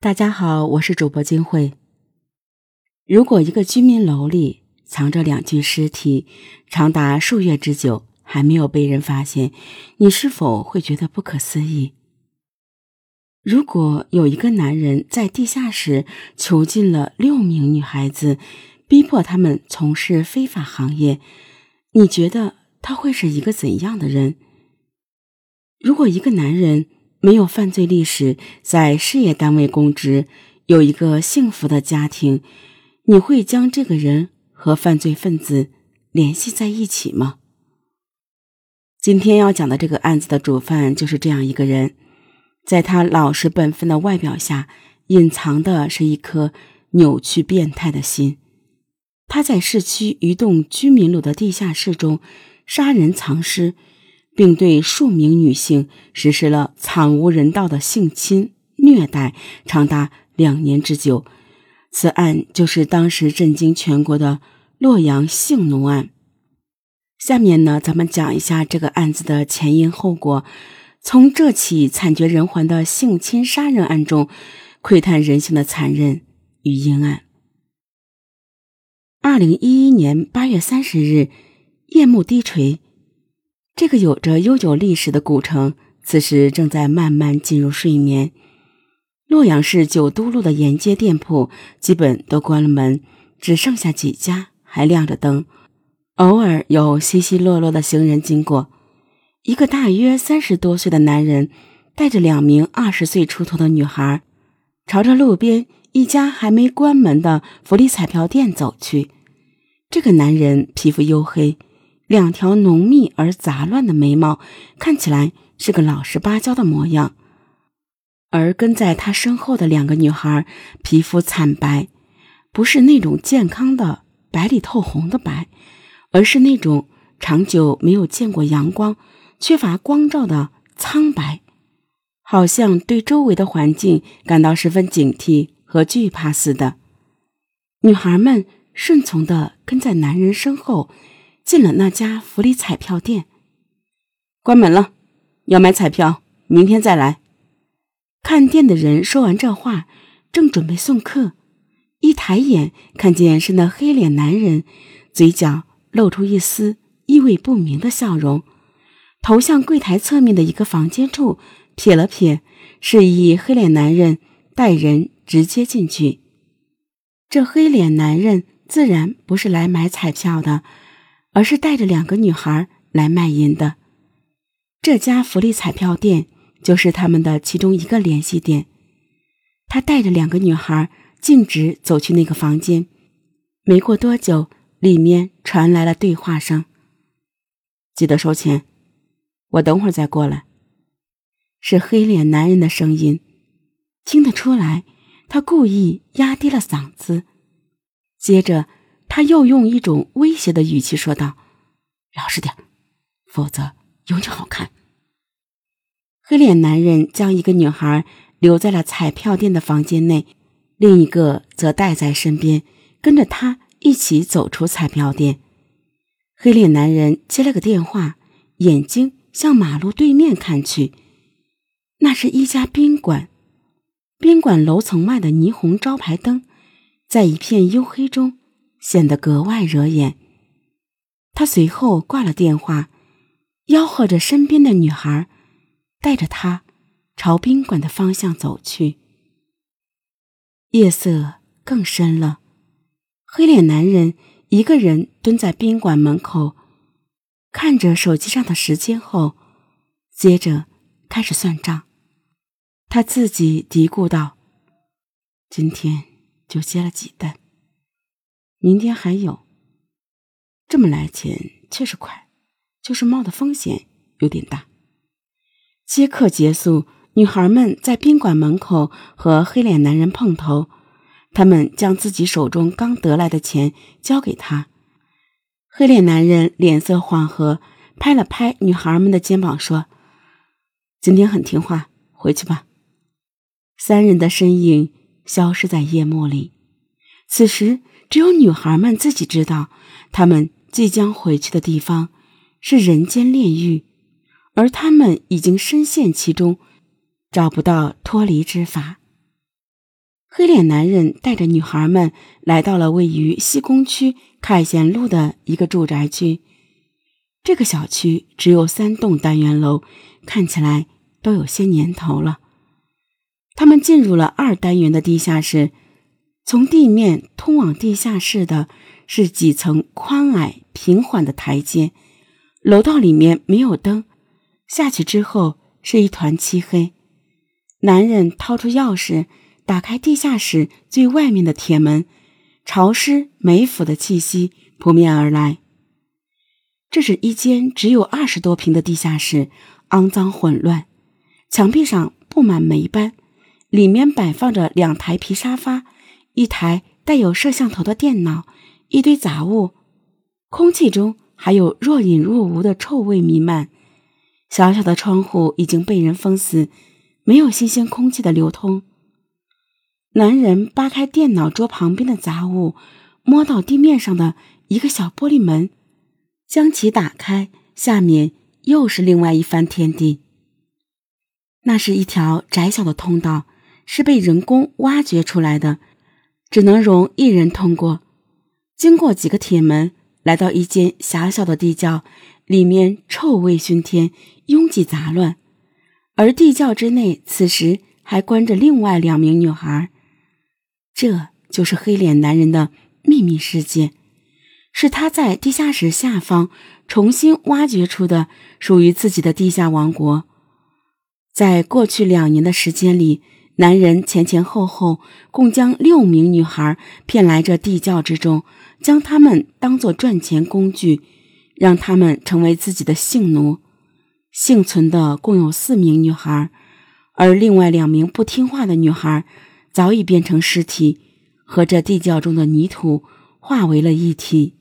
大家好，我是主播金慧。如果一个居民楼里藏着两具尸体，长达数月之久还没有被人发现，你是否会觉得不可思议？如果有一个男人在地下室囚禁了六名女孩子，逼迫他们从事非法行业，你觉得他会是一个怎样的人？如果一个男人，没有犯罪历史，在事业单位公职，有一个幸福的家庭，你会将这个人和犯罪分子联系在一起吗？今天要讲的这个案子的主犯就是这样一个人，在他老实本分的外表下，隐藏的是一颗扭曲变态的心。他在市区一栋居民楼的地下室中杀人藏尸。并对数名女性实施了惨无人道的性侵虐待，长达两年之久。此案就是当时震惊全国的洛阳性奴案。下面呢，咱们讲一下这个案子的前因后果，从这起惨绝人寰的性侵杀人案中窥探人性的残忍与阴暗。二零一一年八月三十日，夜幕低垂。这个有着悠久历史的古城，此时正在慢慢进入睡眠。洛阳市九都路的沿街店铺基本都关了门，只剩下几家还亮着灯。偶尔有稀稀落落的行人经过。一个大约三十多岁的男人带着两名二十岁出头的女孩，朝着路边一家还没关门的福利彩票店走去。这个男人皮肤黝黑。两条浓密而杂乱的眉毛，看起来是个老实巴交的模样。而跟在他身后的两个女孩，皮肤惨白，不是那种健康的白里透红的白，而是那种长久没有见过阳光、缺乏光照的苍白，好像对周围的环境感到十分警惕和惧怕似的。女孩们顺从地跟在男人身后。进了那家福利彩票店，关门了。要买彩票，明天再来。看店的人说完这话，正准备送客，一抬眼看见是那黑脸男人，嘴角露出一丝意味不明的笑容，头向柜台侧面的一个房间处撇了撇，示意黑脸男人带人直接进去。这黑脸男人自然不是来买彩票的。而是带着两个女孩来卖淫的，这家福利彩票店就是他们的其中一个联系点。他带着两个女孩径直走去那个房间，没过多久，里面传来了对话声：“记得收钱，我等会儿再过来。”是黑脸男人的声音，听得出来，他故意压低了嗓子，接着。他又用一种威胁的语气说道：“老实点，否则有你好看。”黑脸男人将一个女孩留在了彩票店的房间内，另一个则带在身边，跟着他一起走出彩票店。黑脸男人接了个电话，眼睛向马路对面看去，那是一家宾馆。宾馆楼层外的霓虹招牌灯，在一片黝黑中。显得格外惹眼。他随后挂了电话，吆喝着身边的女孩，带着他朝宾馆的方向走去。夜色更深了，黑脸男人一个人蹲在宾馆门口，看着手机上的时间后，接着开始算账。他自己嘀咕道：“今天就接了几单。”明天还有，这么来钱确实快，就是冒的风险有点大。接客结束，女孩们在宾馆门口和黑脸男人碰头，他们将自己手中刚得来的钱交给他。黑脸男人脸色缓和，拍了拍女孩们的肩膀说：“今天很听话，回去吧。”三人的身影消失在夜幕里。此时。只有女孩们自己知道，她们即将回去的地方是人间炼狱，而她们已经深陷其中，找不到脱离之法。黑脸男人带着女孩们来到了位于西宫区凯贤路的一个住宅区。这个小区只有三栋单元楼，看起来都有些年头了。他们进入了二单元的地下室，从地面通往地下室的是几层宽矮平缓的台阶，楼道里面没有灯，下去之后是一团漆黑。男人掏出钥匙。打开地下室最外面的铁门，潮湿霉腐的气息扑面而来。这是一间只有二十多平的地下室，肮脏混乱，墙壁上布满霉斑，里面摆放着两台皮沙发，一台带有摄像头的电脑，一堆杂物，空气中还有若隐若无的臭味弥漫。小小的窗户已经被人封死，没有新鲜空气的流通。男人扒开电脑桌旁边的杂物，摸到地面上的一个小玻璃门，将其打开，下面又是另外一番天地。那是一条窄小的通道，是被人工挖掘出来的，只能容一人通过。经过几个铁门，来到一间狭小的地窖，里面臭味熏天，拥挤杂乱。而地窖之内，此时还关着另外两名女孩。这就是黑脸男人的秘密世界，是他在地下室下方重新挖掘出的属于自己的地下王国。在过去两年的时间里，男人前前后后共将六名女孩骗来这地窖之中，将她们当作赚钱工具，让她们成为自己的性奴。幸存的共有四名女孩，而另外两名不听话的女孩。早已变成尸体，和这地窖中的泥土化为了一体。